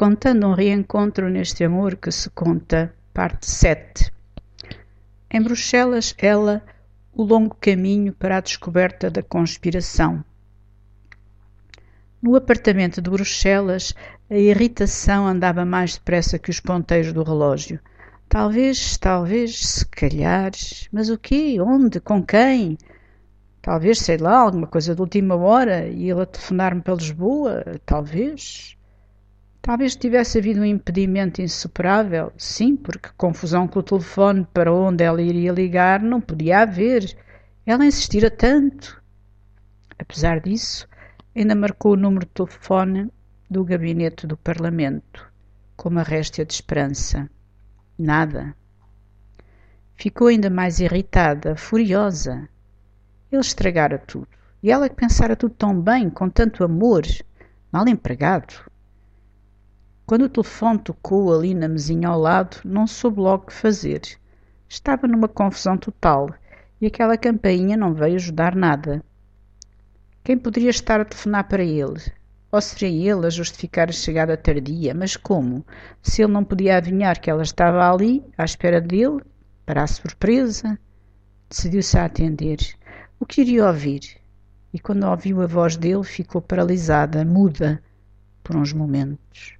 Contando um reencontro neste amor que se conta, parte 7. Em Bruxelas, ela, o longo caminho para a descoberta da conspiração. No apartamento de Bruxelas, a irritação andava mais depressa que os ponteiros do relógio. Talvez, talvez, se calhar. Mas o quê? Onde? Com quem? Talvez, sei lá, alguma coisa de última hora e ele a telefonar-me para Lisboa? Talvez. Talvez tivesse havido um impedimento insuperável. Sim, porque confusão com o telefone para onde ela iria ligar não podia haver. Ela insistira tanto. Apesar disso, ainda marcou o número de telefone do gabinete do Parlamento, com uma réstia de esperança. Nada. Ficou ainda mais irritada, furiosa. Ele estragara tudo. E ela que pensara tudo tão bem, com tanto amor, mal empregado. Quando o telefone tocou ali na mesinha ao lado, não soube logo o que fazer. Estava numa confusão total e aquela campainha não veio ajudar nada. Quem poderia estar a telefonar para ele? Ou seria ele a justificar a chegada tardia? Mas como? Se ele não podia adivinhar que ela estava ali, à espera dele, para a surpresa, decidiu-se a atender. O que iria ouvir? E quando ouviu a voz dele, ficou paralisada, muda, por uns momentos.